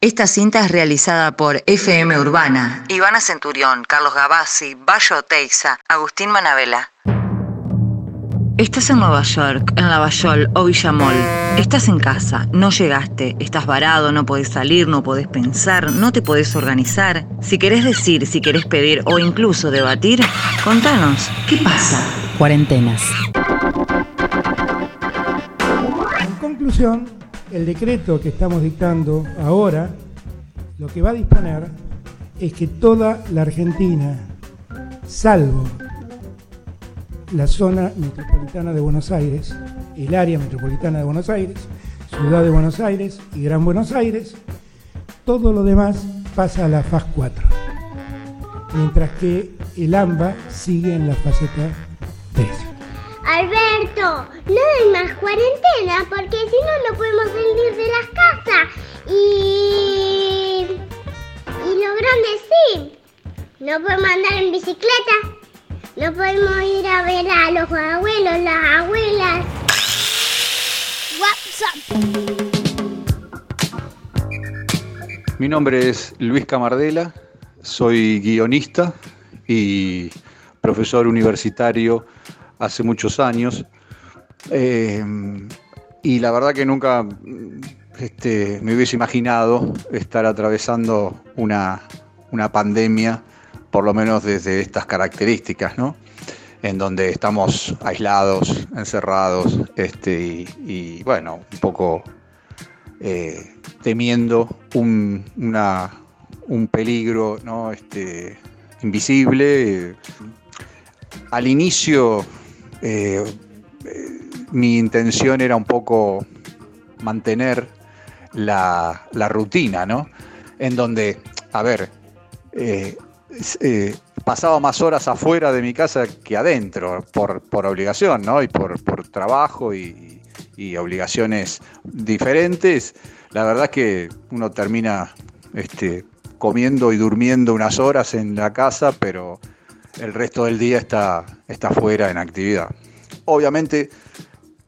Esta cinta es realizada por FM Urbana, Ivana Centurión, Carlos Gavazzi, Bayo Teiza, Agustín Manabela. Estás en Nueva York, en Lavallol o Villamol. Estás en casa, no llegaste, estás varado, no podés salir, no podés pensar, no te podés organizar. Si querés decir, si querés pedir o incluso debatir, contanos, ¿qué pasa? Cuarentenas. En conclusión, el decreto que estamos dictando ahora, lo que va a disponer es que toda la Argentina, salvo la zona metropolitana de Buenos Aires, el área metropolitana de Buenos Aires, Ciudad de Buenos Aires y Gran Buenos Aires, todo lo demás pasa a la fase 4, mientras que el AMBA sigue en la fase 3. Alberto, no hay más cuarentena porque si no, no podemos salir de las casas. Y. Y lo grande sí. No podemos andar en bicicleta. No podemos ir a ver a los abuelos, las abuelas. WhatsApp. Mi nombre es Luis Camardela, soy guionista y profesor universitario hace muchos años. Eh, y la verdad que nunca este, me hubiese imaginado estar atravesando una, una pandemia, por lo menos desde estas características, ¿no? En donde estamos aislados, encerrados, este, y, bueno, un poco eh, temiendo un, una, un peligro ¿no? este, invisible. Al inicio eh, eh, mi intención era un poco mantener la, rutina, ¿no? En donde, a ver, eh, pasaba más horas afuera de mi casa que adentro, por, obligación, ¿no? Y por, trabajo y, y, obligaciones diferentes. La verdad es que uno termina este, comiendo y durmiendo unas horas en la casa, pero el resto del día está, está fuera en actividad. Obviamente,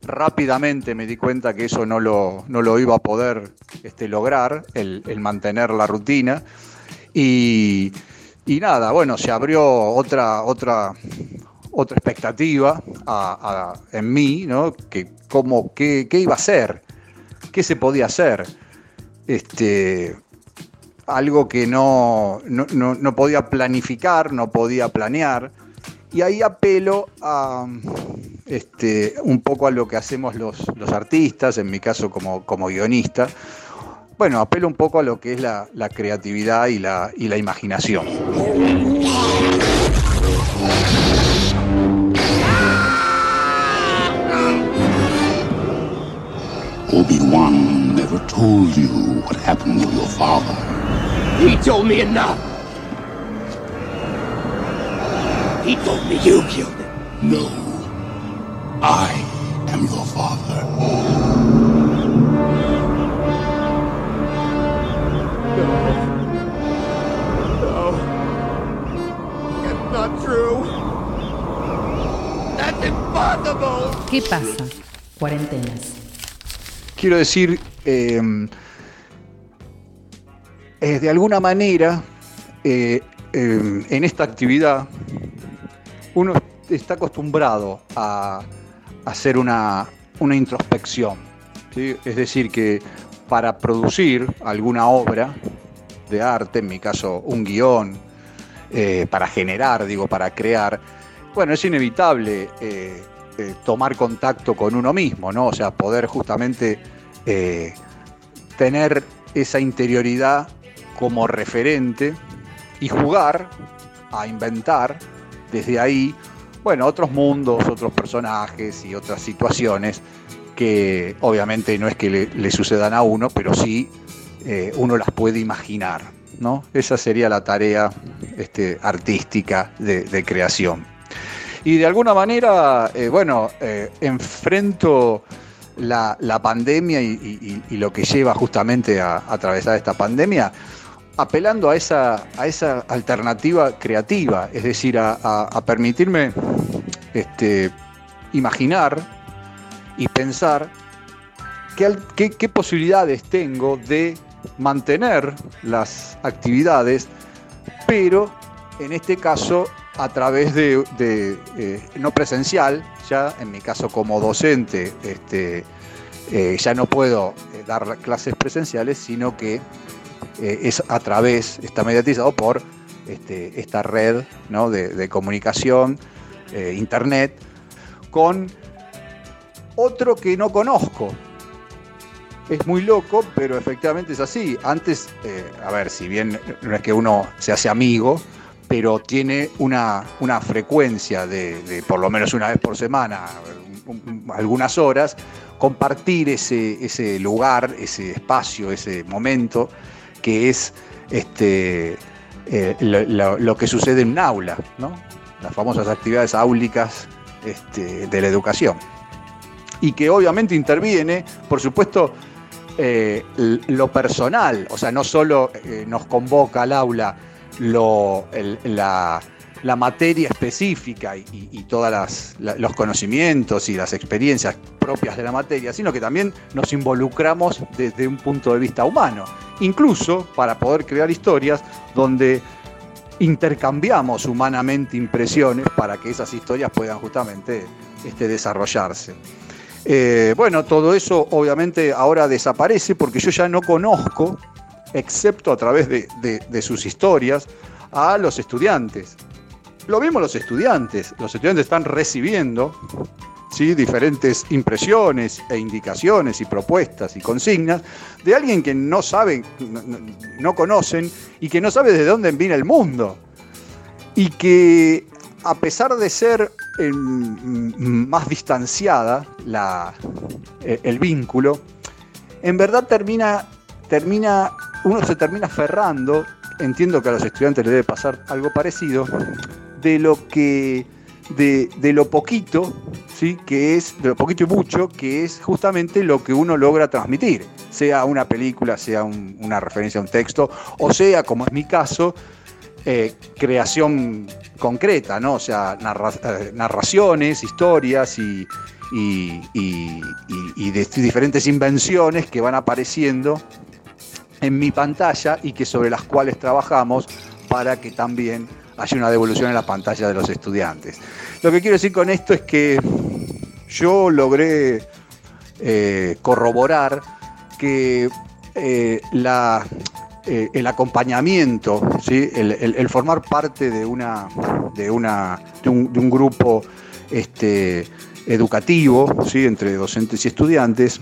rápidamente me di cuenta que eso no lo, no lo iba a poder este, lograr, el, mantener la rutina. Y, nada, bueno, se abrió otra, otra, otra expectativa en mí, ¿no? Que cómo, qué, qué, iba a hacer, qué se podía hacer. Este, algo que no, no, podía planificar, no podía planear. Y ahí apelo a este, un poco a lo que hacemos los, artistas, en mi caso como, como, guionista. Bueno, apelo un poco a lo que es la, creatividad y la, y la imaginación. Obi-Wan told you what happened to your father. He told me enough. He told me you killed him. No. I am your father. No. No. It's not true. That's impossible. ¿Qué pasa? Cuarentenas. Quiero decir, eh, eh, de alguna manera, eh, em, en esta actividad, uno está acostumbrado a, hacer una, introspección. Es decir, que para producir alguna obra de arte, en mi caso un guion, eh, para generar, digo, para crear, bueno, es inevitable tomar contacto con uno mismo, ¿no? O sea, poder justamente tener esa interioridad como referente y jugar a inventar desde ahí, bueno, otros mundos, otros personajes y otras situaciones que obviamente no es que le, sucedan a uno, pero sí eh, uno las puede imaginar, ¿no? Esa sería la tarea este, artística de, creación. Y de alguna manera, eh, bueno, eh, enfrento la, pandemia y, lo que lleva justamente a atravesar esta pandemia apelando a esa, a esa alternativa creativa, es decir, a, permitirme este, imaginar y pensar qué, posibilidades tengo de mantener las actividades, pero en este caso a través de, eh, no presencial, ya en mi caso como docente, este, eh, ya no puedo eh, dar clases presenciales, sino que es a través, está mediatizado por este, esta red de, comunicación, internet, con otro que no conozco, es muy loco, pero efectivamente es así. Antes, a ver, si bien no es que uno se hace amigo, pero tiene una, frecuencia de, por lo menos una vez por semana, algunas horas, compartir ese, ese lugar, ese espacio, ese momento, que es este, eh, lo, que sucede en un aula, ¿no? las famosas actividades áulicas este, de la educación. Y que obviamente interviene, por supuesto, eh, lo personal, o sea, no solo eh, nos convoca al aula lo, la, materia específica y, todos los conocimientos y las experiencias propias de la materia, sino que también nos involucramos desde un punto de vista humano, incluso para poder crear historias donde intercambiamos humanamente impresiones para que esas historias puedan justamente este, desarrollarse. Eh, bueno, todo eso obviamente ahora desaparece porque yo ya no conozco excepto a través de, sus historias, a los estudiantes. Lo mismo los estudiantes. Los estudiantes están recibiendo diferentes impresiones e indicaciones y propuestas y consignas de alguien que no saben, no, conocen y que no sabe de dónde viene el mundo. Y que a pesar de ser más distanciada la, el vínculo, en verdad termina, termina uno se termina aferrando, entiendo que a los estudiantes les debe pasar algo parecido, de lo que, de, lo poquito, ¿sí? que es, de lo poquito y mucho, que es justamente lo que uno logra transmitir, sea una película, sea una referencia a un texto, o sea, como es mi caso, eh, creación concreta, ¿no? O sea, eh, narraciones, historias y, y de diferentes invenciones que van apareciendo en mi pantalla y que sobre las cuales trabajamos para que también haya una devolución en la pantalla de los estudiantes. Lo que quiero decir con esto es que yo logré eh, corroborar que eh, la, eh, el acompañamiento, ¿sí? el, formar parte de, una, de, una, de, un, grupo este, educativo ¿sí? entre docentes y estudiantes,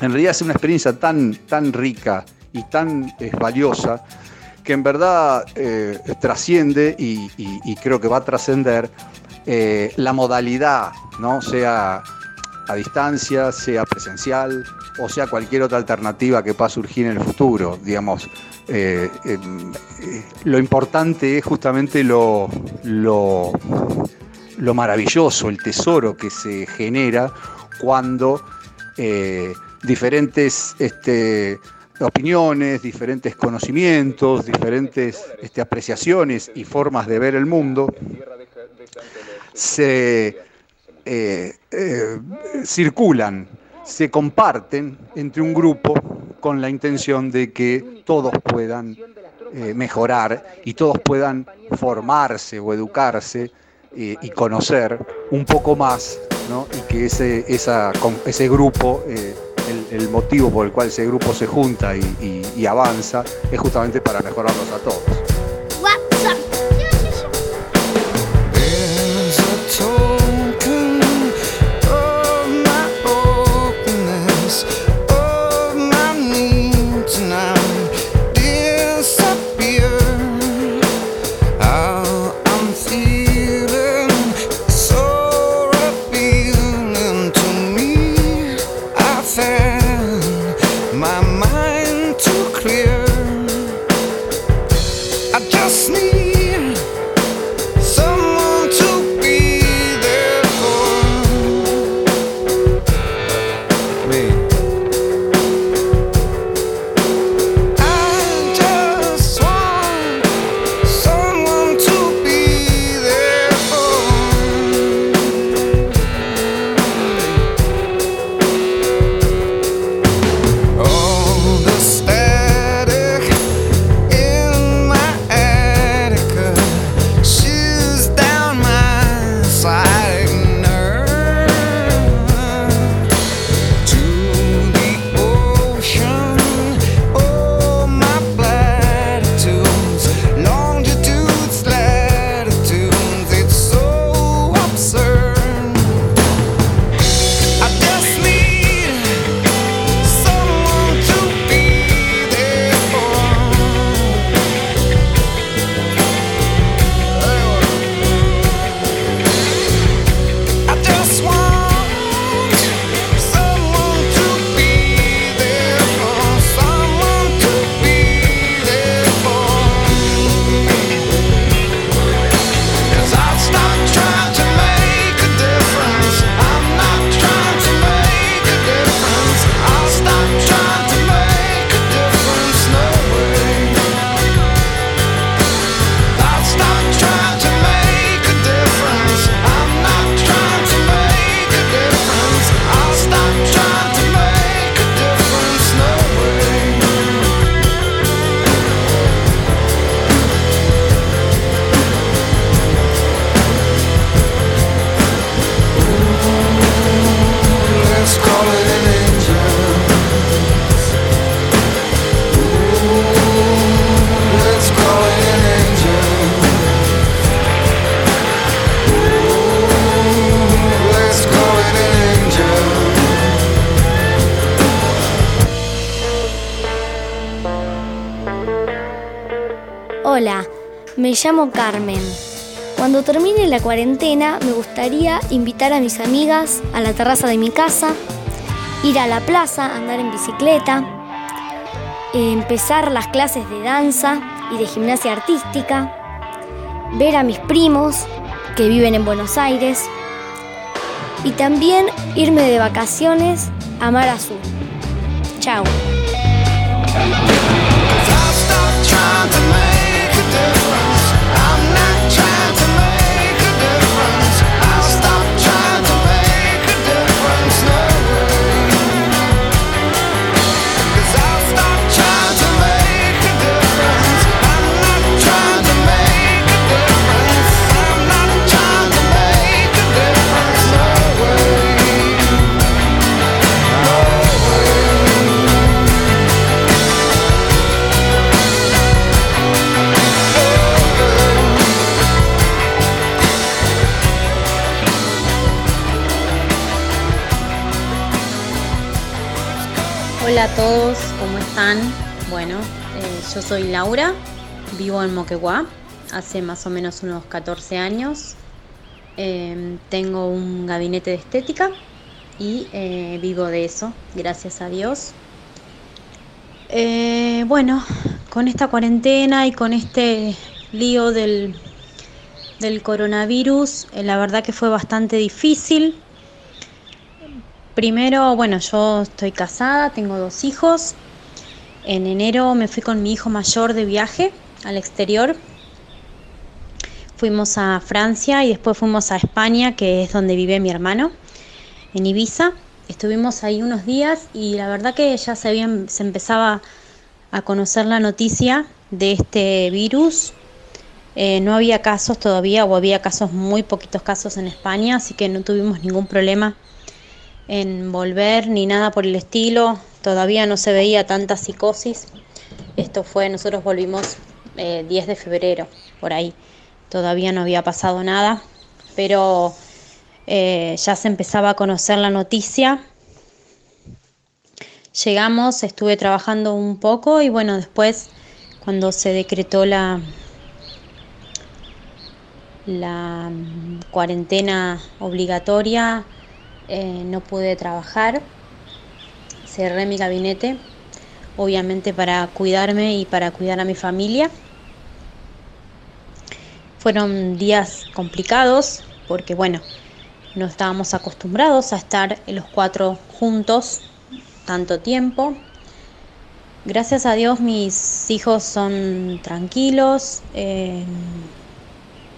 en realidad es una experiencia tan, tan rica y tan valiosa que en verdad eh, trasciende y, creo que va a trascender eh, la modalidad, ¿no? sea a distancia, sea presencial o sea cualquier otra alternativa que pueda surgir en el futuro. Digamos, eh, lo importante es justamente lo, lo, lo, maravilloso, el tesoro que se genera cuando diferentes este, opiniones, diferentes conocimientos, diferentes este, apreciaciones y formas de ver el mundo se eh, eh, circulan, se comparten entre un grupo con la intención de que todos puedan eh, mejorar y todos puedan formarse o educarse y conocer un poco más, y que ese, ese grupo el, motivo por el cual ese grupo se junta y avanza es justamente para mejorarnos a todos. Carmen. Cuando termine la cuarentena me gustaría invitar a mis amigas a la terraza de mi casa, ir a la plaza, andar en bicicleta, empezar las clases de danza y de gimnasia artística, ver a mis primos que viven en Buenos Aires y también irme de vacaciones a Mar Azul. Chao. A todos, ¿cómo están? Bueno, eh, yo soy Laura, vivo en Moquegua hace más o menos unos 14 años. Eh, tengo un gabinete de estética y eh, vivo de eso, gracias a Dios. Eh, bueno, con esta cuarentena y con este lío del, del coronavirus, la verdad que fue bastante difícil. Primero, bueno, yo estoy casada, tengo dos hijos. En enero me fui con mi hijo mayor de viaje al exterior. Fuimos a Francia y después fuimos a España, que es donde vive mi hermano, en Ibiza. Estuvimos ahí unos días y la verdad que ya se, se empezaba a conocer la noticia de este virus. Eh, no había casos todavía o había casos, muy poquitos casos en España, así que no tuvimos ningún problema en volver ni nada por el estilo. Todavía no se veía tanta psicosis. Esto fue, nosotros volvimos eh, 10 de febrero, por ahí. Todavía no había pasado nada, pero eh, ya se empezaba a conocer la noticia. Llegamos, estuve trabajando un poco y bueno, después cuando se decretó la, la mm, cuarentena obligatoria, eh, no pude trabajar, cerré mi gabinete, obviamente para cuidarme y para cuidar a mi familia. Fueron días complicados porque, bueno, no estábamos acostumbrados a estar los cuatro juntos tanto tiempo. Gracias a Dios mis hijos son tranquilos, eh,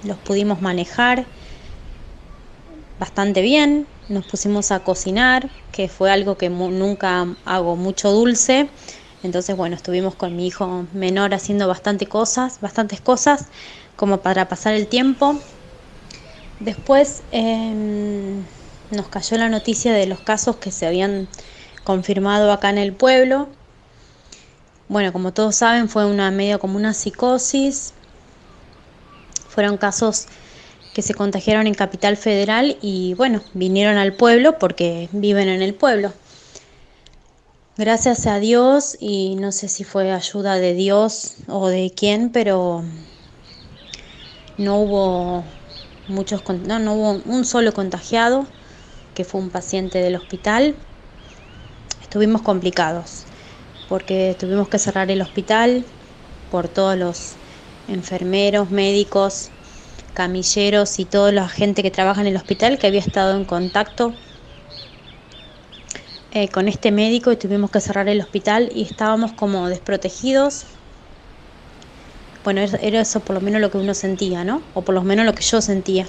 los pudimos manejar bastante bien, nos pusimos a cocinar, que fue algo que nunca hago mucho dulce. Entonces, bueno, estuvimos con mi hijo menor haciendo bastante cosas, bastantes cosas, como para pasar el tiempo. Después em, nos cayó la noticia de los casos que se habían confirmado acá en el pueblo. Bueno, como todos saben, fue una medio como una psicosis. Fueron casos que se contagiaron en Capital Federal y bueno, vinieron al pueblo porque viven en el pueblo. Gracias a Dios y no sé si fue ayuda de Dios o de quién, pero no hubo muchos, no, no hubo un solo contagiado, que fue un paciente del hospital. Estuvimos complicados porque tuvimos que cerrar el hospital por todos los enfermeros, médicos, camilleros y toda la gente que trabaja en el hospital que había estado en contacto eh, con este médico y tuvimos que cerrar el hospital y estábamos como desprotegidos. Bueno, era eso por lo menos lo que uno sentía, ¿no? O por lo menos lo que yo sentía.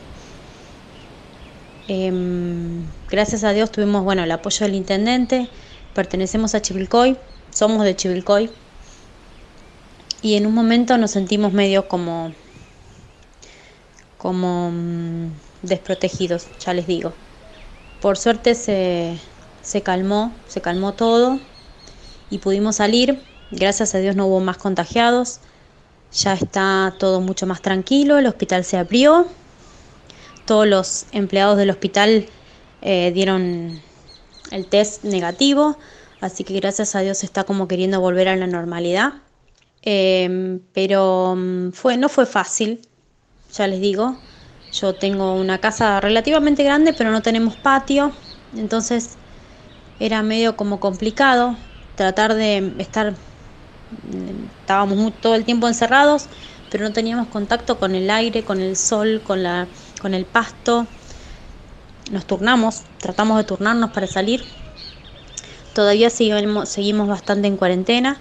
Em, gracias a Dios tuvimos, bueno, el apoyo del intendente, pertenecemos a Chivilcoy, somos de Chivilcoy. Y en un momento nos sentimos medio como como mm, desprotegidos, ya les digo. Por suerte se, se calmó, se calmó todo y pudimos salir. Gracias a Dios no hubo más contagiados. Ya está todo mucho más tranquilo, el hospital se abrió. Todos los empleados del hospital eh, dieron el test negativo, así que gracias a Dios está como queriendo volver a la normalidad. Em, pero mm, fue, no fue fácil, ya les digo. Yo tengo una casa relativamente grande, pero no tenemos patio, entonces era medio como complicado tratar de estar, estábamos todo el tiempo encerrados, pero no teníamos contacto con el aire, con el sol, con, la, con el pasto. Nos turnamos, tratamos de turnarnos para salir. Todavía seguimos, seguimos bastante en cuarentena.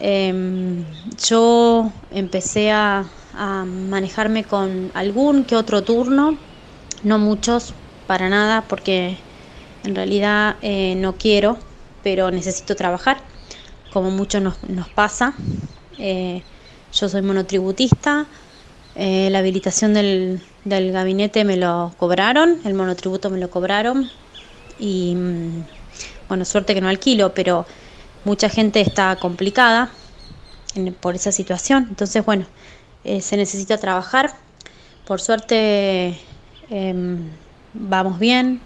Em, yo empecé a, a manejarme con algún que otro turno, no muchos, para nada, porque en realidad eh, no quiero, pero necesito trabajar, como mucho nos, nos pasa. Eh, yo soy monotributista, eh, la habilitación del, del, gabinete me lo cobraron, el monotributo me lo cobraron y mm, bueno, suerte que no alquilo, pero mucha gente está complicada en, por esa situación. Entonces, bueno, eh, se necesita trabajar. Por suerte eh, vamos bien,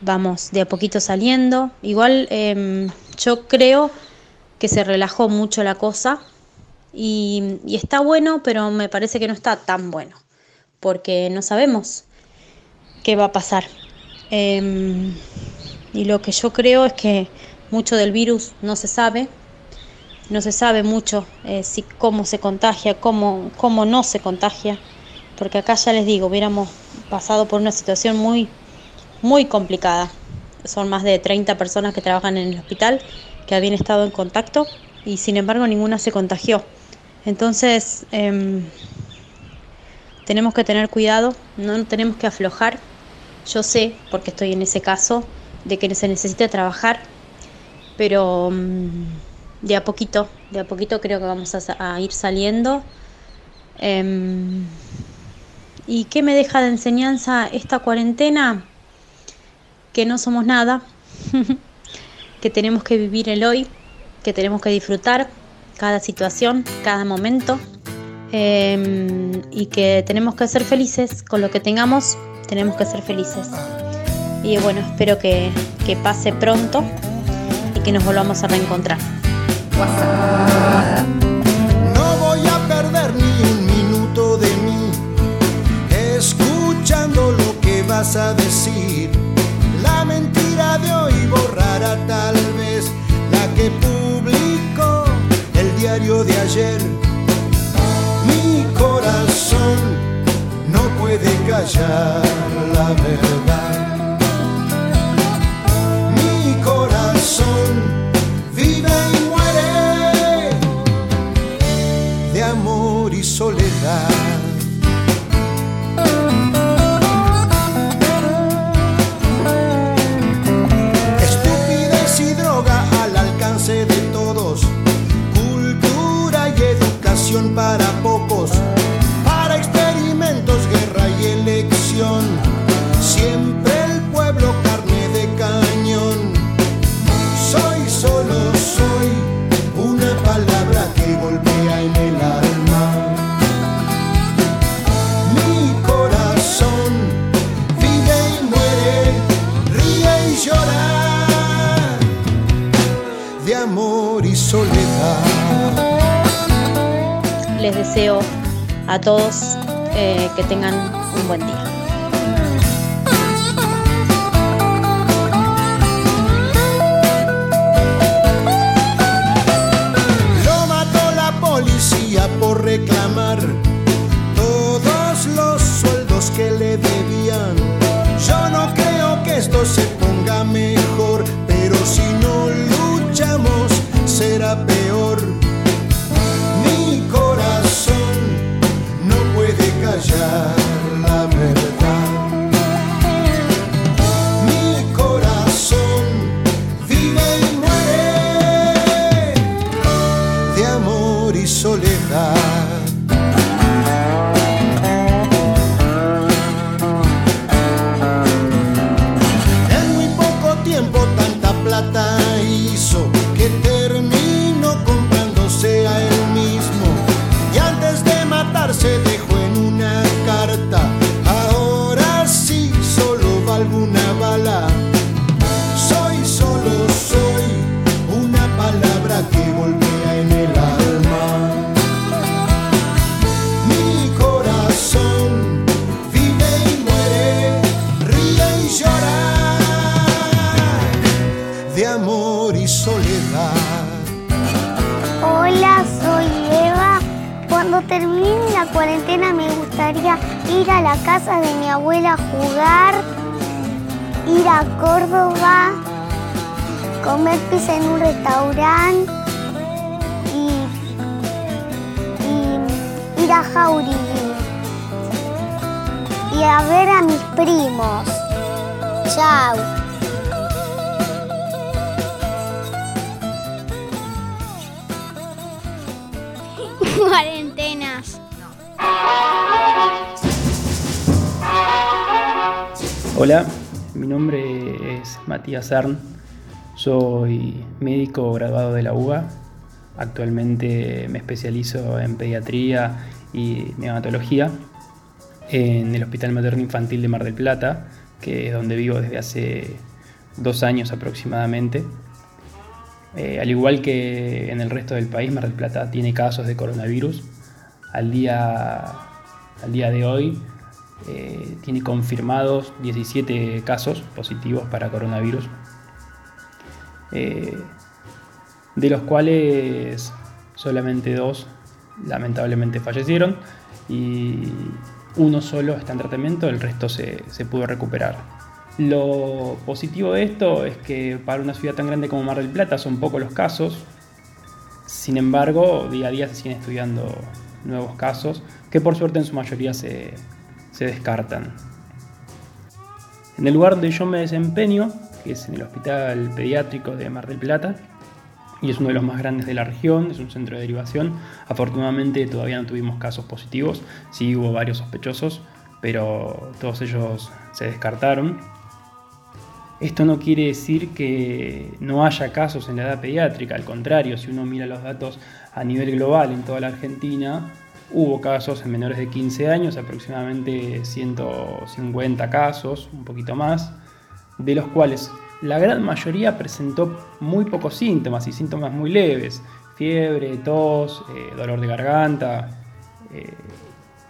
vamos de a poquito saliendo. Igual eh, yo creo que se relajó mucho la cosa y, y, está bueno, pero me parece que no está tan bueno, porque no sabemos qué va a pasar. Em, y lo que yo creo es que mucho del virus no se sabe, no se sabe mucho eh, si cómo se contagia, cómo, cómo no se contagia, porque acá ya les digo, hubiéramos pasado por una situación muy, muy complicada. Son más de 30 personas que trabajan en el hospital que habían estado en contacto y sin embargo ninguna se contagió. Entonces, eh, tenemos que tener cuidado, no tenemos que aflojar. Yo sé, porque estoy en ese caso, de que se necesita trabajar, pero... Um, de a poquito, de a poquito creo que vamos a, ir saliendo. Eh, ¿Y qué me deja de enseñanza esta cuarentena? Que no somos nada, que tenemos que vivir el hoy, que tenemos que disfrutar cada situación, cada momento eh, y que tenemos que ser felices con lo que tengamos, tenemos que ser felices. Y bueno, espero que, que pase pronto y que nos volvamos a reencontrar. No voy a perder ni un minuto de mí escuchando lo que vas a decir. La mentira de hoy borrará tal vez la que publicó el diario de ayer. Mi corazón no puede callar la verdad. A todos eh, que tengan un buen día. Cuarentenas. Hola, mi nombre es Matías Arn, soy médico graduado de la UBA. Actualmente me especializo en pediatría y neonatología en el Hospital Materno Infantil de Mar del Plata, que es donde vivo desde hace dos años aproximadamente. Eh, al igual que en el resto del país, Mar del Plata tiene casos de coronavirus. Al día, al día de hoy eh, tiene confirmados 17 casos positivos para coronavirus, eh, de los cuales solamente dos lamentablemente fallecieron y uno solo está en tratamiento, el resto se, se pudo recuperar. Lo positivo de esto es que para una ciudad tan grande como Mar del Plata son pocos los casos, sin embargo día a día se siguen estudiando nuevos casos que por suerte en su mayoría se, se descartan. En el lugar donde yo me desempeño, que es en el Hospital Pediátrico de Mar del Plata, y es uno de los más grandes de la región, es un centro de derivación. Afortunadamente todavía no tuvimos casos positivos, sí hubo varios sospechosos, pero todos ellos se descartaron. Esto no quiere decir que no haya casos en la edad pediátrica, al contrario, si uno mira los datos a nivel global en toda la Argentina, hubo casos en menores de 15 años, aproximadamente 150 casos, un poquito más, de los cuales la gran mayoría presentó muy pocos síntomas y síntomas muy leves, fiebre, tos, eh, dolor de garganta eh,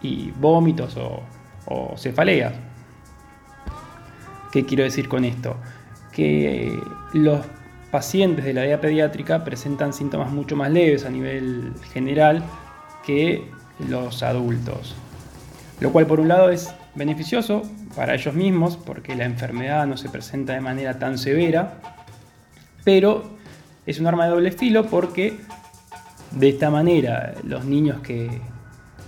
y vómitos o, o cefaleas. ¿Qué quiero decir con esto? Que los pacientes de la edad pediátrica presentan síntomas mucho más leves a nivel general que los adultos. Lo cual por un lado es beneficioso para ellos mismos porque la enfermedad no se presenta de manera tan severa, pero es un arma de doble filo porque de esta manera los niños que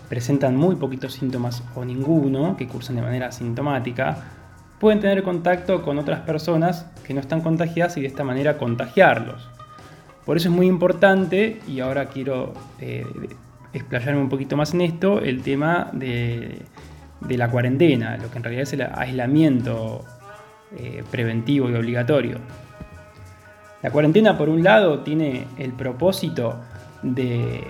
presentan muy poquitos síntomas o ninguno, que cursan de manera asintomática, pueden tener contacto con otras personas que no están contagiadas y de esta manera contagiarlos. Por eso es muy importante, y ahora quiero eh, explayarme un poquito más en esto, el tema de la cuarentena, lo que en realidad es el aislamiento eh, preventivo y obligatorio. La cuarentena, por un lado, tiene el propósito de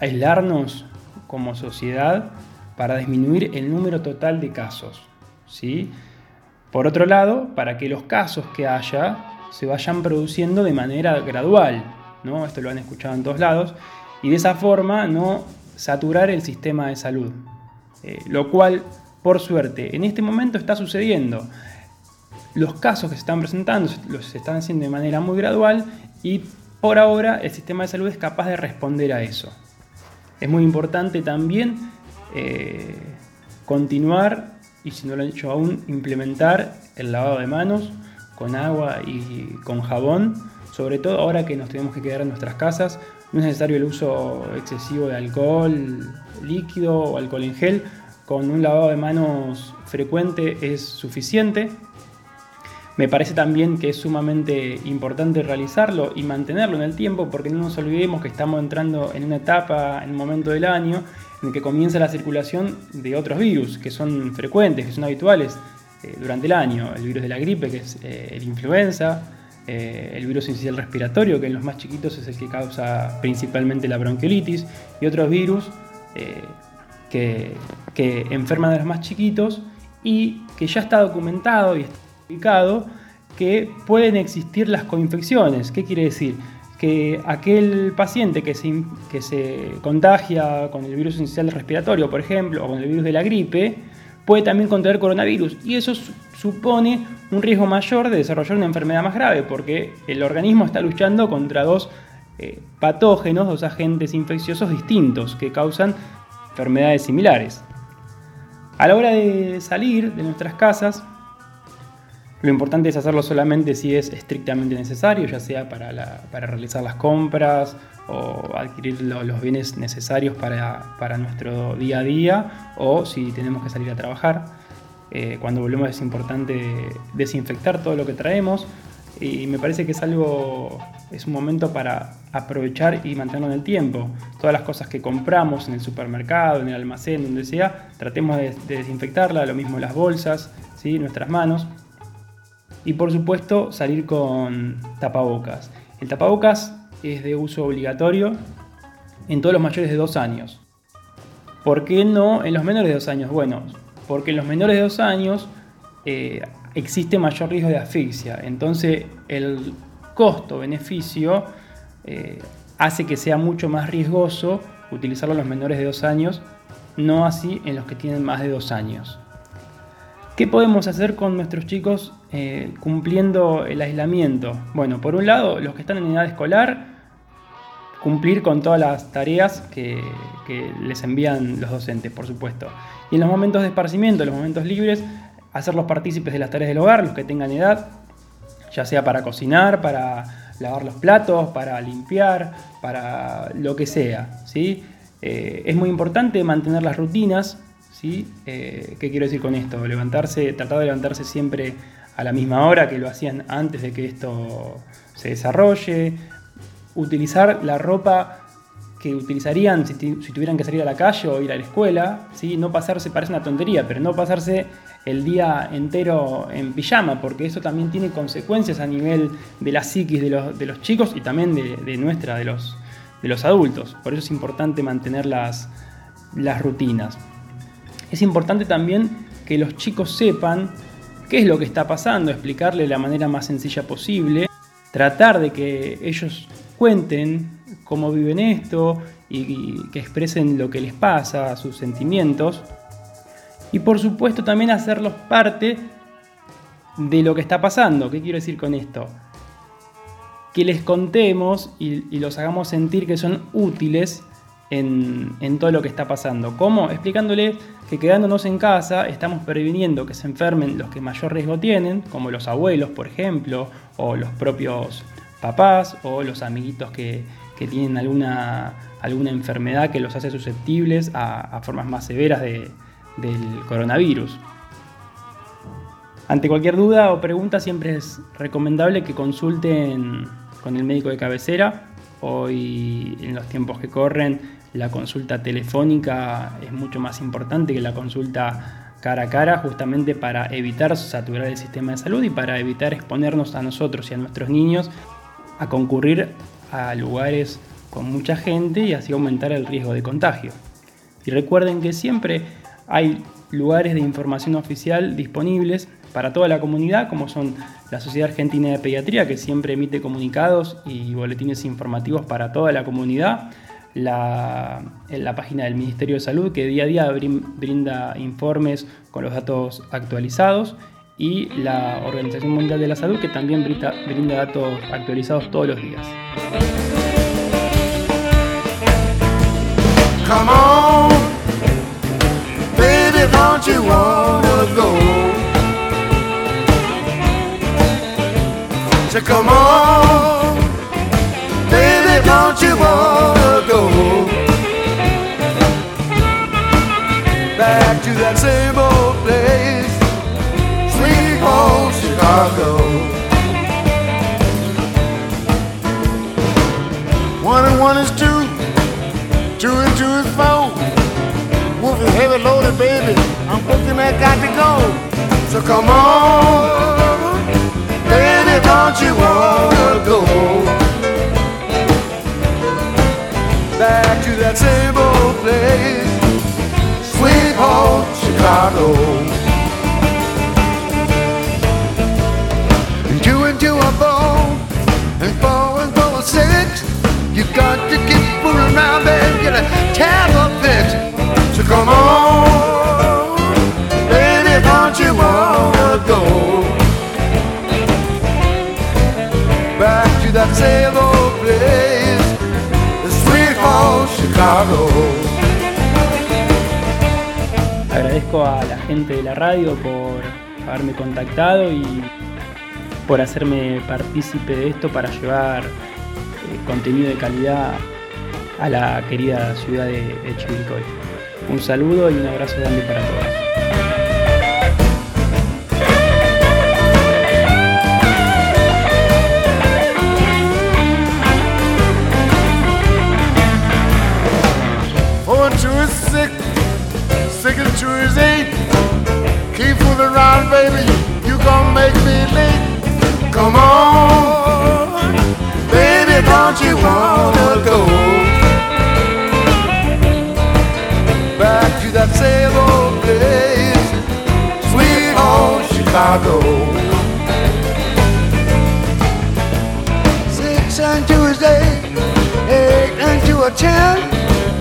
aislarnos como sociedad para disminuir el número total de casos. ¿sí? Por otro lado, para que los casos que haya se vayan produciendo de manera gradual. ¿no? Esto lo han escuchado en todos lados. Y de esa forma no saturar el sistema de salud. Eh, lo cual, por suerte, en este momento está sucediendo. Los casos que se están presentando los están haciendo de manera muy gradual y por ahora el sistema de salud es capaz de responder a eso. Es muy importante también eh, continuar, y si no lo han hecho aún, implementar el lavado de manos con agua y con jabón, sobre todo ahora que nos tenemos que quedar en nuestras casas. No es necesario el uso excesivo de alcohol líquido o alcohol en gel, con un lavado de manos frecuente es suficiente. Me parece también que es sumamente importante realizarlo y mantenerlo en el tiempo porque no nos olvidemos que estamos entrando en una etapa, en un momento del año, en que comienza la circulación de otros virus que son frecuentes, que son habituales eh, durante el año. El virus de la gripe, que es eh, el influenza, eh, el virus incisional respiratorio, que en los más chiquitos es el que causa principalmente la bronquiolitis, y otros virus que, enferman a los más chiquitos y que ya está documentado y explicado que pueden existir las coinfecciones. ¿Qué quiere decir? Que aquel paciente que se, que se contagia con el virus inicial respiratorio, por ejemplo, o con el virus de la gripe, puede también contraer coronavirus. Y eso supone un riesgo mayor de desarrollar una enfermedad más grave, porque el organismo está luchando contra dos eh, patógenos, dos agentes infecciosos distintos que causan enfermedades similares. A la hora de salir de nuestras casas, lo importante es hacerlo solamente si es estrictamente necesario, ya sea para, realizar las compras o adquirir los bienes necesarios para, nuestro día a día o si tenemos que salir a trabajar. Eh, cuando volvemos es importante desinfectar todo lo que traemos y me parece que es algo, es un momento para aprovechar y mantenerlo en el tiempo. Todas las cosas que compramos en el supermercado, en el almacén, donde sea, tratemos de, desinfectarla, lo mismo las bolsas, ¿sí? nuestras manos. Y por supuesto salir con tapabocas. El tapabocas es de uso obligatorio en todos los mayores de dos años. ¿Por qué no en los menores de dos años? Bueno, porque en los menores de dos años eh, existe mayor riesgo de asfixia. Entonces el costo-beneficio eh, hace que sea mucho más riesgoso utilizarlo en los menores de dos años, no así en los que tienen más de dos años. ¿Qué podemos hacer con nuestros chicos eh, cumpliendo el aislamiento? Bueno, por un lado, los que están en edad escolar, cumplir con todas las tareas que, les envían los docentes, por supuesto. Y en los momentos de esparcimiento, en los momentos libres, hacerlos partícipes de las tareas del hogar, los que tengan edad, ya sea para cocinar, para lavar los platos, para limpiar, para lo que sea. ¿sí? Eh, es muy importante mantener las rutinas. ¿Sí? Eh, ¿Qué quiero decir con esto? Levantarse, tratar de levantarse siempre a la misma hora que lo hacían antes de que esto se desarrolle. Utilizar la ropa que utilizarían si, tuvieran que salir a la calle o ir a la escuela, ¿sí? no pasarse, parece una tontería, pero no pasarse el día entero en pijama, porque eso también tiene consecuencias a nivel de la psiquis de los, chicos y también de, nuestra, de los, de los adultos. Por eso es importante mantener las, las rutinas. Es importante también que los chicos sepan qué es lo que está pasando, explicarle de la manera más sencilla posible, tratar de que ellos cuenten cómo viven esto y, que expresen lo que les pasa, sus sentimientos. Y por supuesto también hacerlos parte de lo que está pasando. ¿Qué quiero decir con esto? Que les contemos y, los hagamos sentir que son útiles en, todo lo que está pasando. ¿Cómo? Explicándoles que quedándonos en casa estamos previniendo que se enfermen los que mayor riesgo tienen, como los abuelos, por ejemplo, o los propios papás, o los amiguitos que, que tienen alguna, alguna enfermedad que los hace susceptibles a, formas más severas del coronavirus. Ante cualquier duda o pregunta siempre es recomendable que consulten con el médico de cabecera. Hoy en los tiempos que corren la consulta telefónica es mucho más importante que la consulta cara a cara justamente para evitar saturar el sistema de salud y para evitar exponernos a nosotros y a nuestros niños a concurrir a lugares con mucha gente y así aumentar el riesgo de contagio. Y recuerden que siempre hay lugares de información oficial disponibles para toda la comunidad, como son la Sociedad Argentina de Pediatría, que siempre emite comunicados y boletines informativos para toda la comunidad, la, la página del Ministerio de Salud, que día a día brinda informes con los datos actualizados, y la Organización Mundial de la Salud, que también brinda, brinda datos actualizados todos los días. Come on, don't you wanna go? Come on, baby, don't you wanna that same old place, sweet home Chicago. One and one is two. Two and two is four. Wolf is heavy loaded, baby. I'm booking that got to go. So come on, baby, don't you wanna go back to that same old place, Chicago? And two and two are four, and four and four are six. You got to keep fooling around and get a tab of fix. So come on, baby, don't you wanna go back to that same old place, a la gente de la radio por haberme contactado y por hacerme partícipe de esto para llevar eh, contenido de calidad a la querida ciudad de, de Chivilcoy. Un saludo y un abrazo grande para todos. Chicago? Six and is eight, and two are ten.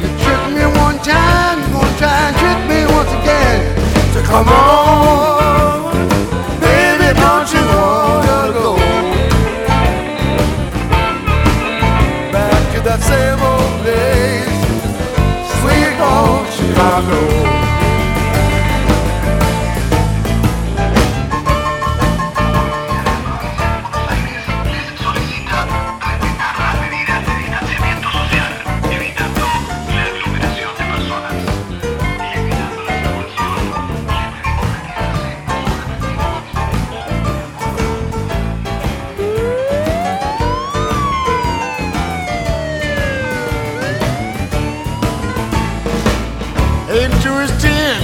You tricked me one time, you gonna try and trick me once again. So come on, baby, don't you wanna go back to that same old place, sweet home Chicago? Is ten,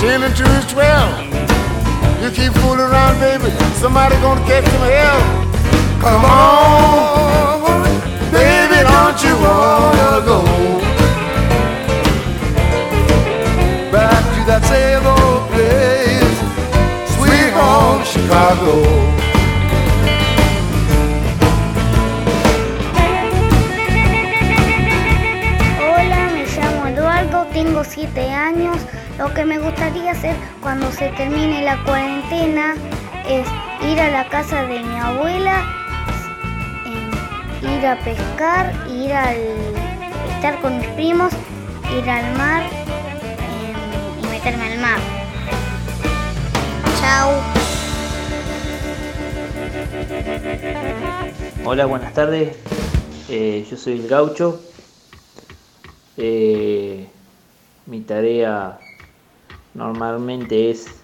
ten and two is twelve. You keep fooling around, baby, somebody gonna catch some hell. Come on, baby, don't you wanna go back to that same old place, sweet home Chicago? Lo que me gustaría hacer cuando se termine la cuarentena es ir a la casa de mi abuela, em, ir a pescar, ir al estar con mis primos, ir al mar em, y meterme al mar. Chao. Hola, buenas tardes. Eh, yo soy el gaucho. Eh, mi tarea normalmente es,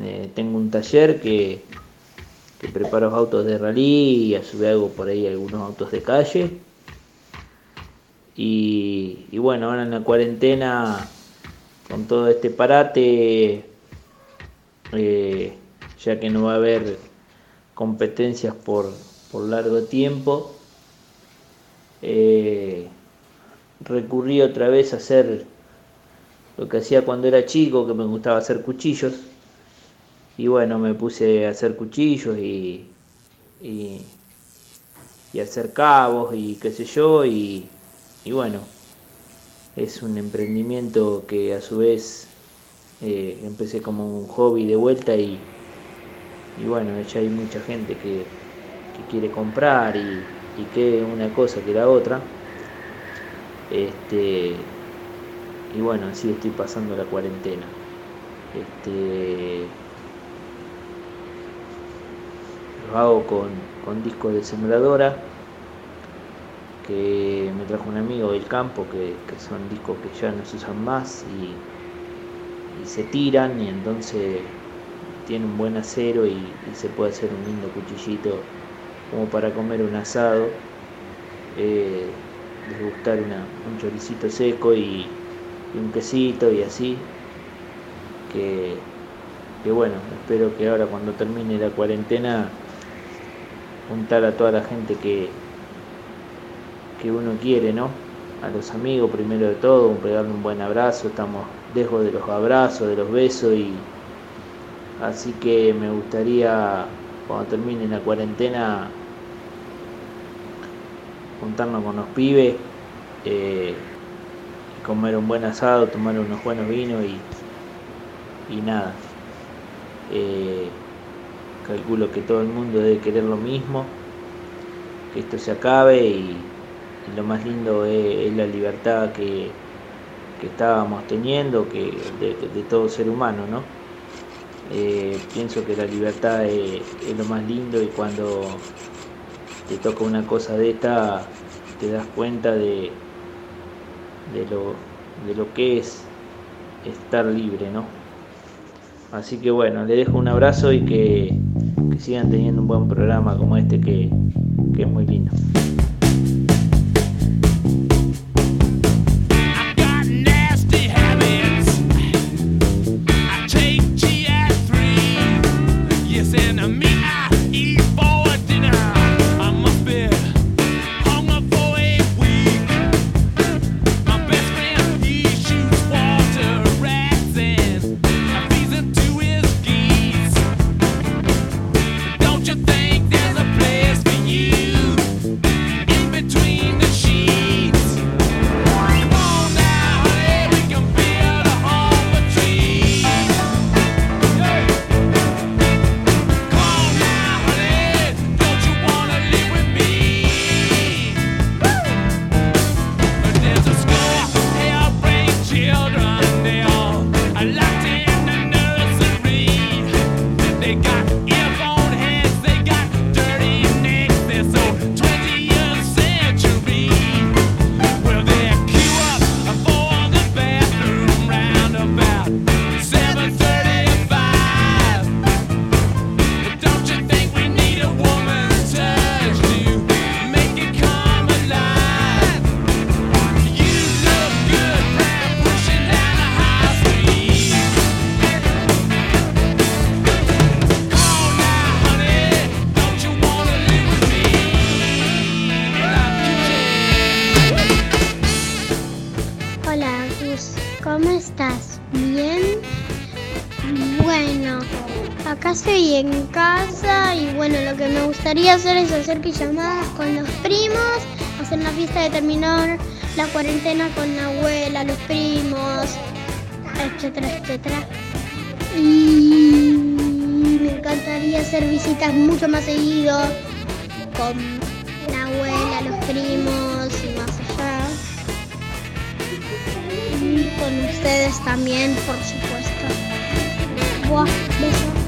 eh, tengo un taller que, que preparo autos de rally y a su vez hago por ahí algunos autos de calle. Y, bueno, ahora en la cuarentena, con todo este parate, eh, ya que no va a haber competencias por, por largo tiempo, eh, recurrí otra vez a hacer lo que hacía cuando era chico, que me gustaba hacer cuchillos. Y bueno, me puse a hacer cuchillos y, y, y hacer cabos y qué sé yo. Y, y bueno, es un emprendimiento que a su vez eh, empecé como un hobby de vuelta y, y bueno, ya hay mucha gente que, que quiere comprar y, y que una cosa que la otra. Este, y bueno, así estoy pasando la cuarentena. Este, lo hago con, con discos de sembradora que me trajo un amigo del campo, que, que son discos que ya no se usan más y, se tiran y entonces tiene un buen acero y, se puede hacer un lindo cuchillito como para comer un asado, eh, degustar una, un choricito seco y, y un quesito y así, que, que bueno, espero que ahora cuando termine la cuarentena juntar a toda la gente que, que uno quiere, ¿no? A los amigos primero de todo, pegarle un buen abrazo, estamos lejos de los abrazos, de los besos y así que me gustaría cuando termine la cuarentena juntarnos con los pibes, eh, comer un buen asado, tomar unos buenos vinos y, y nada. Eh, calculo que todo el mundo debe querer lo mismo, que esto se acabe y, lo más lindo es, la libertad que, estábamos teniendo que de, todo ser humano, ¿no? Eh, pienso que la libertad es, lo más lindo y cuando te toca una cosa de esta te das cuenta de, de, lo, de lo que es estar libre, ¿no? Así que bueno, le dejo un abrazo y que, sigan teniendo un buen programa como este que, que es muy lindo. Gustaría hacer es hacer pijamadas con los primos, hacer una fiesta de terminar la cuarentena con la abuela, los primos, etcétera, etcétera. Y me encantaría hacer visitas mucho más seguido con la abuela, los primos y más allá. Y con ustedes también, por supuesto. Buah, besos.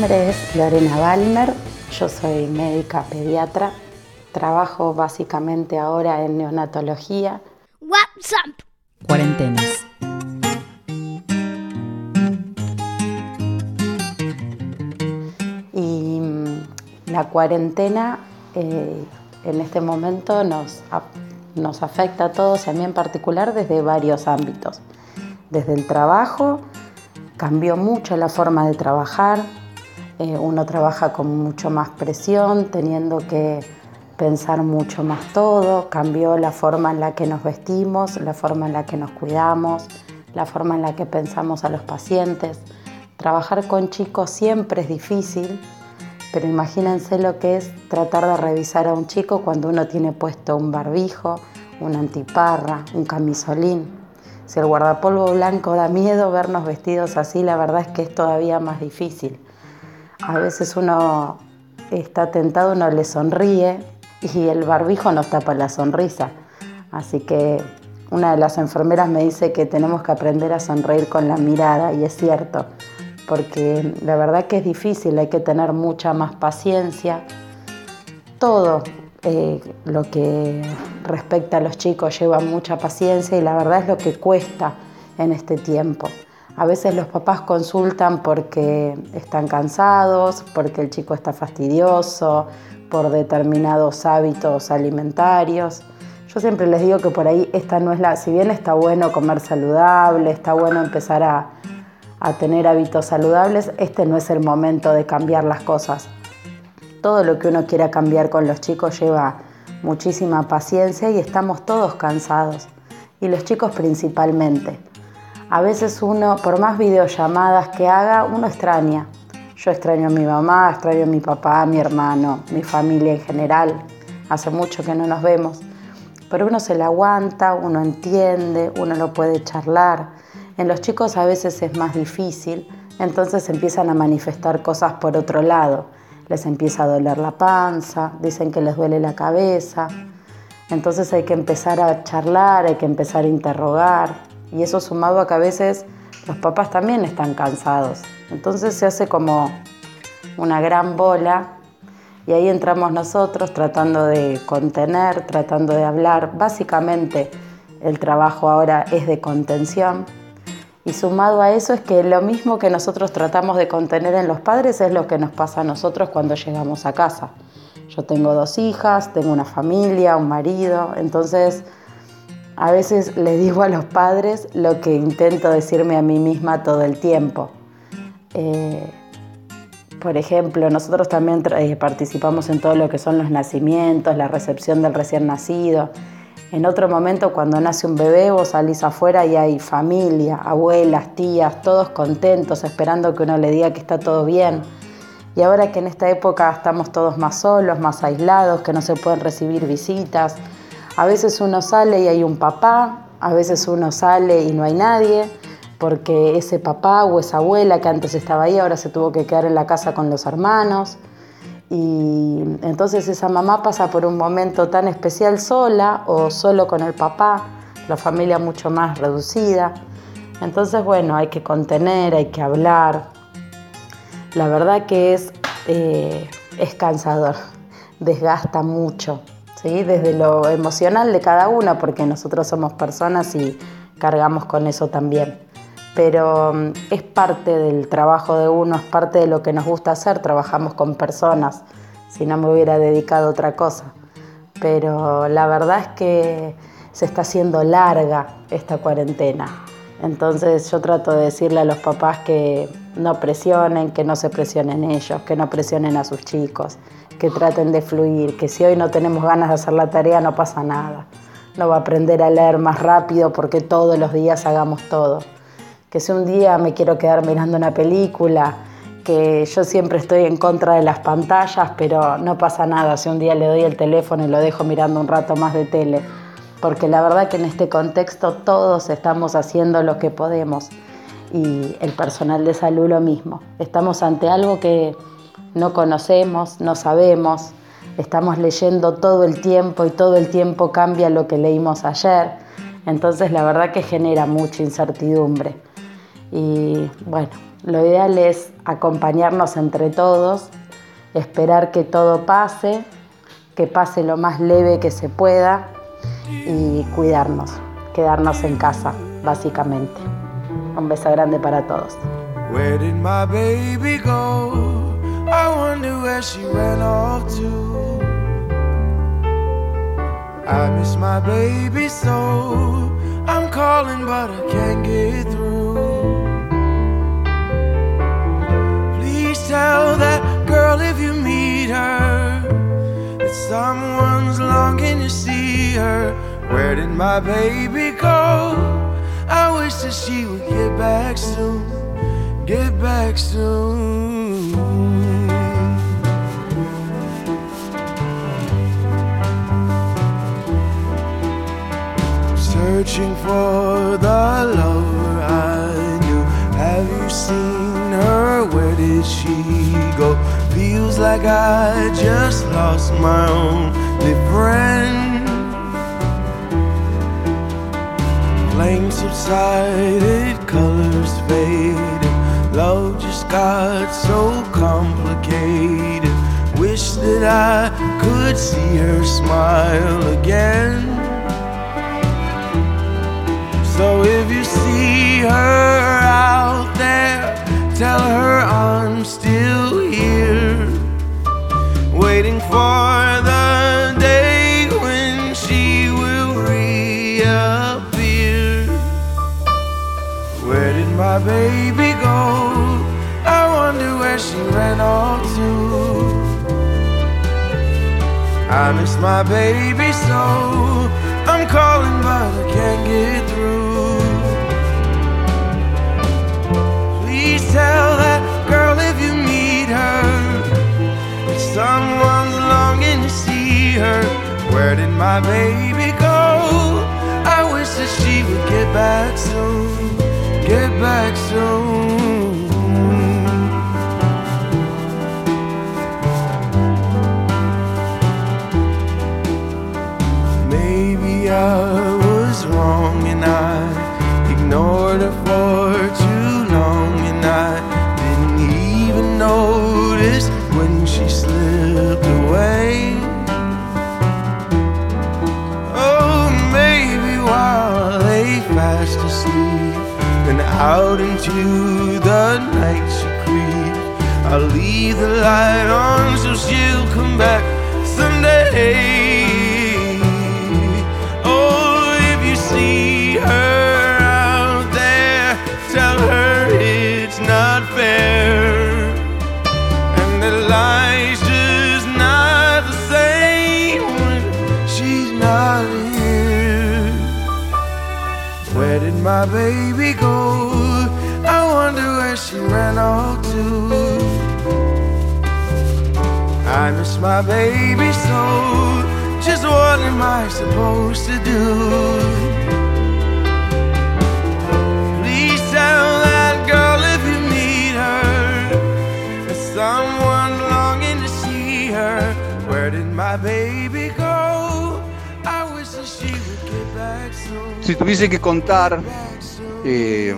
Nombre es Lorena Balmer, yo soy médica pediatra, trabajo básicamente ahora en neonatología. WhatsApp. Cuarentenas. Y mm, la cuarentena eh, en este momento nos, nos afecta a todos y a mí en particular desde varios ámbitos. Desde el trabajo, cambió mucho la forma de trabajar, eh, uno trabaja con mucho más presión, teniendo que pensar mucho más todo, cambió la forma en la que nos vestimos, la forma en la que nos cuidamos, la forma en la que pensamos a los pacientes. Trabajar con chicos siempre es difícil, pero imagínense lo que es tratar de revisar a un chico cuando uno tiene puesto un barbijo, una antiparra, un camisolín. Si el guardapolvo blanco da miedo vernos vestidos así, la verdad es que es todavía más difícil. A veces uno está tentado, uno le sonríe y el barbijo nos tapa la sonrisa. Así que una de las enfermeras me dice que tenemos que aprender a sonreír con la mirada y es cierto. porque la verdad que es difícil, hay que tener mucha más paciencia. Todo eh, lo que respecta a los chicos lleva mucha paciencia y la verdad es lo que cuesta en este tiempo. A veces los papás consultan porque están cansados, porque el chico está fastidioso, por determinados hábitos alimentarios. Yo siempre les digo que por ahí esta no es la, si bien está bueno comer saludable, está bueno empezar a, tener hábitos saludables, este no es el momento de cambiar las cosas. Todo lo que uno quiera cambiar con los chicos lleva muchísima paciencia y estamos todos cansados, y los chicos principalmente. A veces uno, por más videollamadas que haga, uno extraña. Yo extraño a mi mamá, extraño a mi papá, a mi hermano, mi familia en general. Hace mucho que no nos vemos. Pero uno se la aguanta, uno entiende, uno lo puede charlar. En los chicos a veces es más difícil, entonces empiezan a manifestar cosas por otro lado. Les empieza a doler la panza, dicen que les duele la cabeza. Entonces hay que empezar a charlar, hay que empezar a interrogar. Y eso sumado a que a veces los papás también están cansados. Entonces se hace como una gran bola y ahí entramos nosotros tratando de contener, tratando de hablar. Básicamente el trabajo ahora es de contención. Y sumado a eso es que lo mismo que nosotros tratamos de contener en los padres es lo que nos pasa a nosotros cuando llegamos a casa. Yo tengo dos hijas, tengo una familia, un marido, entonces a veces le digo a los padres lo que intento decirme a mí misma todo el tiempo. Eh, por ejemplo, nosotros también eh, participamos en todo lo que son los nacimientos, la recepción del recién nacido. En otro momento, cuando nace un bebé, vos salís afuera y hay familia, abuelas, tías, todos contentos, esperando que uno le diga que está todo bien. Y ahora que en esta época estamos todos más solos, más aislados, que no se pueden recibir visitas, a veces uno sale y hay un papá, a veces uno sale y no hay nadie, porque ese papá o esa abuela que antes estaba ahí ahora se tuvo que quedar en la casa con los hermanos. Y entonces esa mamá pasa por un momento tan especial sola o solo con el papá, la familia mucho más reducida. Entonces, bueno, hay que contener, hay que hablar. La verdad que es, eh, es cansador, desgasta mucho desde lo emocional de cada uno, porque nosotros somos personas y cargamos con eso también. Pero mm, es parte del trabajo de uno, es parte de lo que nos gusta hacer, trabajamos con personas, si no me hubiera dedicado a otra cosa. Pero la verdad es que se está haciendo larga esta cuarentena. Entonces yo trato de decirle a los papás que no presionen, que no se presionen ellos, que no presionen a sus chicos, que traten de fluir, que si hoy no tenemos ganas de hacer la tarea no pasa nada. No va a aprender a leer más rápido porque todos los días hagamos todo. Que si un día me quiero quedar mirando una película, que yo siempre estoy en contra de las pantallas, pero no pasa nada si un día le doy el teléfono y lo dejo mirando un rato más de tele. Porque la verdad que en este contexto todos estamos haciendo lo que podemos y el personal de salud lo mismo. Estamos ante algo que no conocemos, no sabemos, estamos leyendo todo el tiempo y todo el tiempo cambia lo que leímos ayer. Entonces la verdad que genera mucha incertidumbre. Y bueno, lo ideal es acompañarnos entre todos, esperar que todo pase, que pase lo más leve que se pueda y cuidarnos, quedarnos en casa, básicamente. Un beso grande para todos. I wonder where she ran off to. I miss my baby so. I'm calling, but I can't get through. Please tell that girl if you meet her someone's longing to see her. Where did my baby go? I wish that she would get back soon. Get back soon. searching for the lover I knew. Have you seen her? Where did she go? Like I just lost my only friend. Flames subsided, colors faded, love just got so complicated. Wish that I could see her smile again. So if you see her out there, tell her I'm still here, waiting for the day when she will reappear. Where did my baby go? I wonder where she ran off to. I miss my baby so. I'm calling, but I can't get through. Please tell that girl if you meet her someone's longing to see her. Where did my baby go? I wish that she would get back soon. Get back soon. Maybe I was wrong and I ignored her for out into the night she creeps, I'll leave the light on so she'll come back someday. Oh, if you see her out there, tell her it's not fair. And that life's my baby go? I wonder where she ran off to. I miss my baby so. Just what am I supposed to do? Please tell that girl if you meet her There's someone longing to see her Where did my baby go? Si tuviese que contar eh,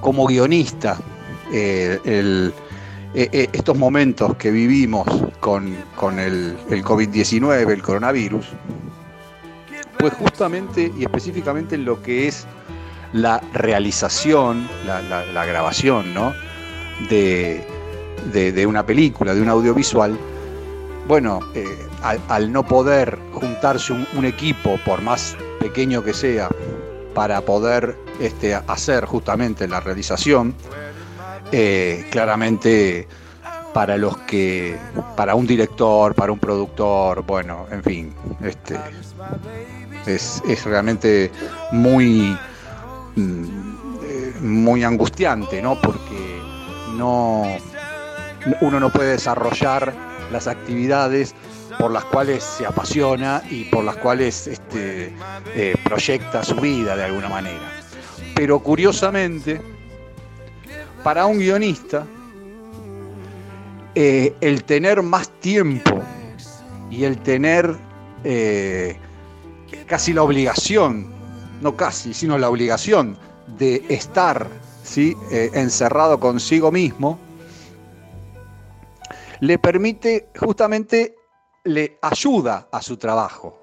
como guionista eh, eh, estos momentos que vivimos con, el, el COVID-19, el coronavirus, pues justamente y específicamente en lo que es la realización, la, grabación ¿no? de, una película, de un audiovisual, bueno, al, no poder juntarse un, un equipo, por más pequeño que sea, para poder este, hacer justamente la realización, eh, claramente para los que, para un director, para un productor, bueno, en fin, este, es, es realmente muy, mm, eh, muy angustiante, ¿no? Porque no, uno no puede desarrollar las actividades por las cuales se apasiona y por las cuales este, eh, proyecta su vida de alguna manera. Pero curiosamente, para un guionista, eh, el tener más tiempo y el tener eh, casi la obligación, no casi, sino la obligación de estar ¿sí? encerrado consigo mismo, le permite justamente, le ayuda a su trabajo.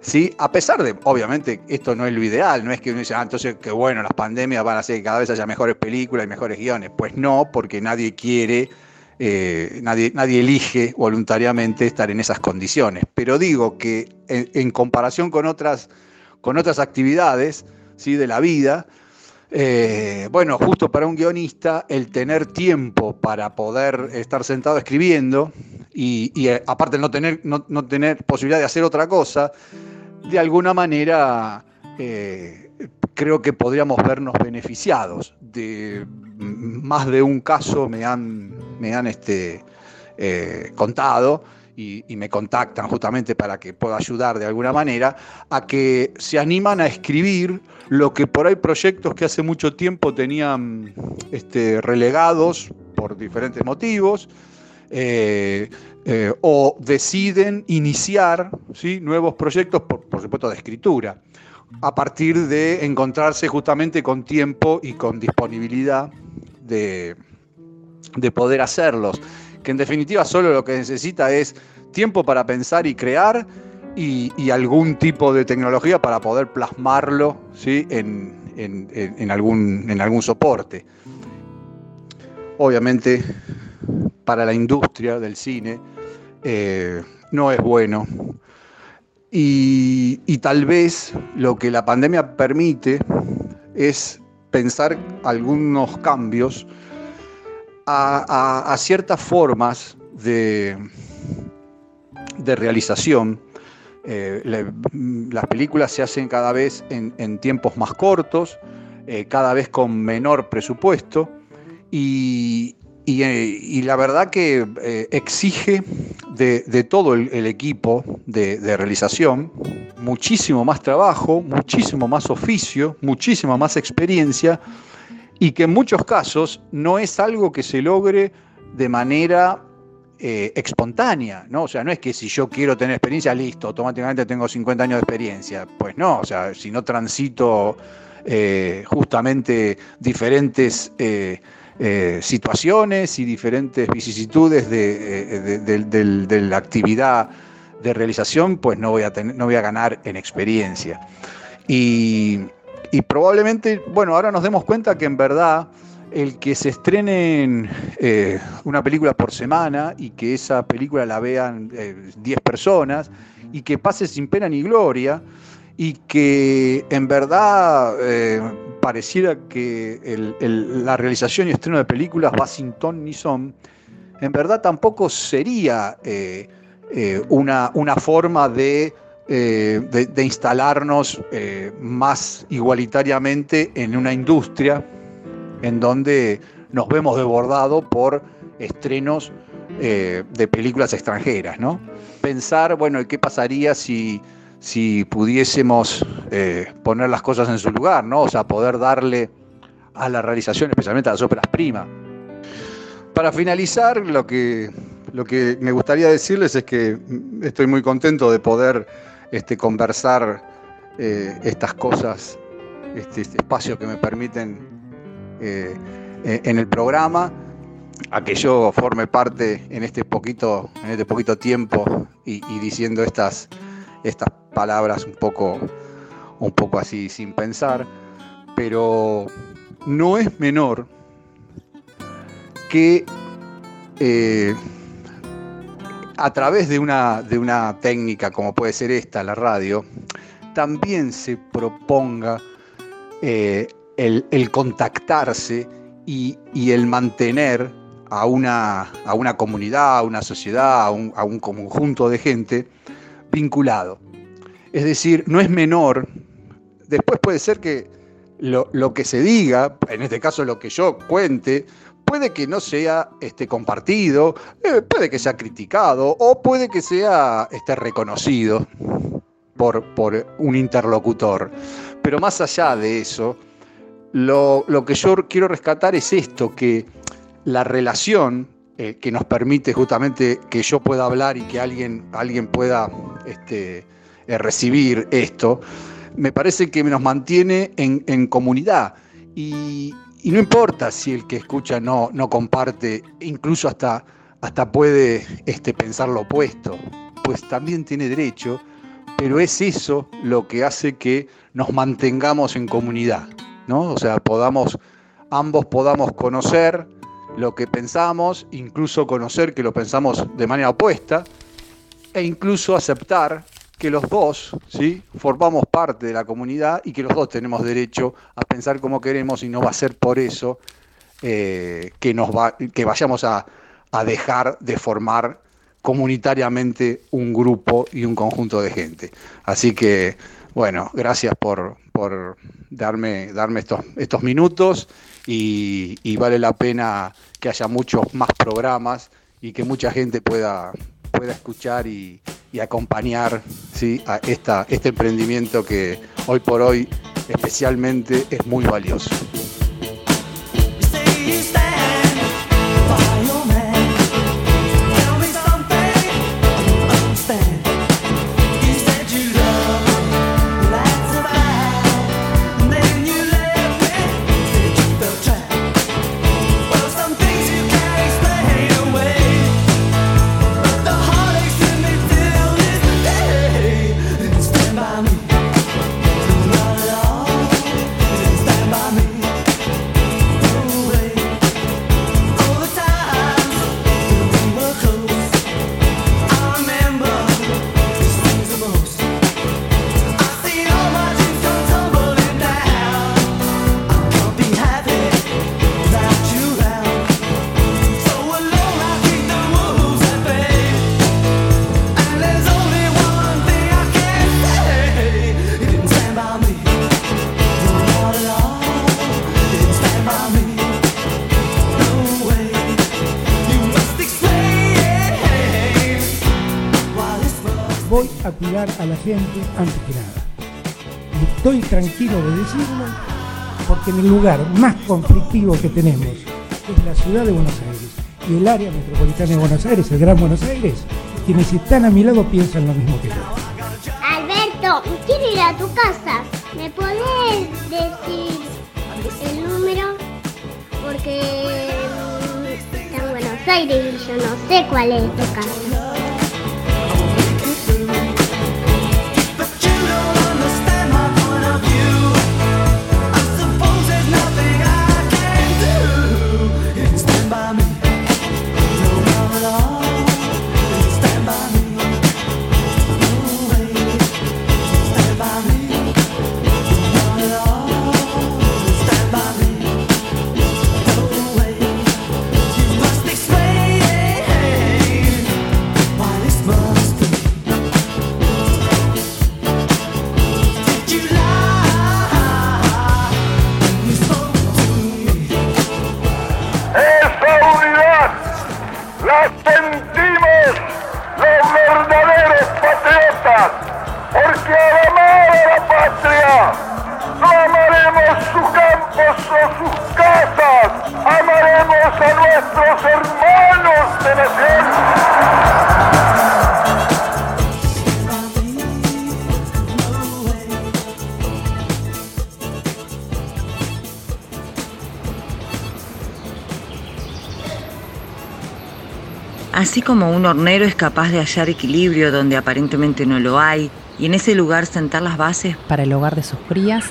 ¿Sí? A pesar de, obviamente, esto no es lo ideal, no es que uno dice, ah, entonces que bueno, las pandemias van a hacer que cada vez haya mejores películas y mejores guiones. Pues no, porque nadie quiere, eh, nadie, nadie elige voluntariamente estar en esas condiciones. Pero digo que en, comparación con otras, con otras actividades ¿sí? de la vida, eh, bueno, justo para un guionista, el tener tiempo para poder estar sentado escribiendo y, eh, aparte no tener, no, no tener posibilidad de hacer otra cosa, de alguna manera eh, creo que podríamos vernos beneficiados. De más de un caso me han, me han este, eh, contado y, y, me contactan justamente para que pueda ayudar de alguna manera a que se animan a escribir lo que por ahí proyectos que hace mucho tiempo tenían este, relegados por diferentes motivos. Eh, eh, o deciden iniciar ¿sí? nuevos proyectos, por, por, supuesto, de escritura, a partir de encontrarse justamente con tiempo y con disponibilidad de, de poder hacerlos, que en definitiva solo lo que necesita es tiempo para pensar y crear y, y algún tipo de tecnología para poder plasmarlo ¿sí? en, en, en, algún, en algún soporte. Obviamente, para la industria del cine eh, no es bueno. Y, tal vez lo que la pandemia permite es pensar algunos cambios a, ciertas formas de, de realización. Eh, las películas se hacen cada vez en, en tiempos más cortos, eh, cada vez con menor presupuesto y, y, eh, y la verdad que eh, exige de, todo el, equipo de, realización muchísimo más trabajo, muchísimo más oficio, muchísima más experiencia y que en muchos casos no es algo que se logre de manera eh, espontánea, ¿no? O sea, no es que si yo quiero tener experiencia, listo, automáticamente tengo 50 años de experiencia. Pues no, o sea, si no transito justamente diferentes eh, eh, situaciones y diferentes vicisitudes de, de, la actividad de realización, pues no voy a, ganar en experiencia. Y, probablemente, bueno, ahora nos demos cuenta que en verdad el que se estrenen eh, una película por semana y que esa película la vean 10 eh, personas y que pase sin pena ni gloria y que en verdad eh, pareciera que la realización y estreno de películas va sin ton ni son, en verdad tampoco sería eh, eh, una, una, forma de, de, de instalarnos más igualitariamente en una industria en donde nos vemos desbordados por estrenos eh, de películas extranjeras, ¿no? Pensar, bueno, ¿qué pasaría si, si pudiésemos eh, poner las cosas en su lugar, ¿no? O sea, poder darle a la realización, especialmente a las óperas primas. Para finalizar, lo que, lo que me gustaría decirles es que estoy muy contento de poder este, conversar eh, estas cosas, este, este espacio que me permiten eh, en el programa, a que yo forme parte en este poquito, en este poquito tiempo y, y, diciendo estas, estas palabras un poco, un poco así sin pensar, pero no es menor que eh, a través de una, de una técnica como puede ser esta, la radio, también se proponga eh, el, contactarse y, el mantener a una, a una comunidad, a una sociedad, a un conjunto de gente vinculado. Es decir, no es menor, después puede ser que lo, que se diga, en este caso lo que yo cuente, puede que no sea este, compartido, eh, puede que sea criticado o puede que sea este, reconocido por, por un interlocutor. Pero más allá de eso, lo, lo, que yo quiero rescatar es esto, que la relación eh, que nos permite justamente que yo pueda hablar y que alguien, alguien pueda este, eh, recibir esto, me parece que nos mantiene en, en comunidad. Y, y, no importa si el que escucha no, no comparte, incluso hasta, hasta puede este, pensar lo opuesto, pues también tiene derecho, pero es eso lo que hace que nos mantengamos en comunidad. ¿no? O sea, podamos, ambos podamos conocer lo que pensamos, incluso conocer que lo pensamos de manera opuesta, e incluso aceptar que los dos ¿sí? formamos parte de la comunidad y que los dos tenemos derecho a pensar como queremos y no va a ser por eso eh, que, nos va, que vayamos a, a dejar de formar comunitariamente un grupo y un conjunto de gente. Así que, bueno, gracias por, por darme, darme estos, estos minutos y, y, vale la pena que haya muchos más programas y que mucha gente pueda, pueda escuchar y, y acompañar ¿sí? a esta, este emprendimiento que hoy por hoy especialmente es muy valioso. Gente antes que nada. Y estoy tranquilo de decirlo porque en el lugar más conflictivo que tenemos, es la ciudad de Buenos Aires y el área metropolitana de Buenos Aires, el Gran Buenos Aires, quienes están a mi lado piensan lo mismo que yo. Alberto, quiero ir a tu casa. ¿Me podés decir el número? Porque mm, está en Buenos Aires y yo no sé cuál es tu casa. Así como un hornero es capaz de hallar equilibrio donde aparentemente no lo hay, y en ese lugar sentar las bases para el hogar de sus crías,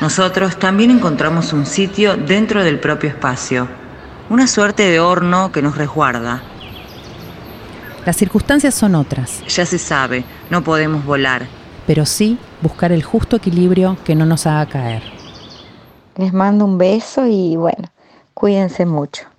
nosotros también encontramos un sitio dentro del propio espacio, una suerte de horno que nos resguarda. Las circunstancias son otras. Ya se sabe, no podemos volar. Pero sí buscar el justo equilibrio que no nos haga caer. Les mando un beso y bueno, cuídense mucho.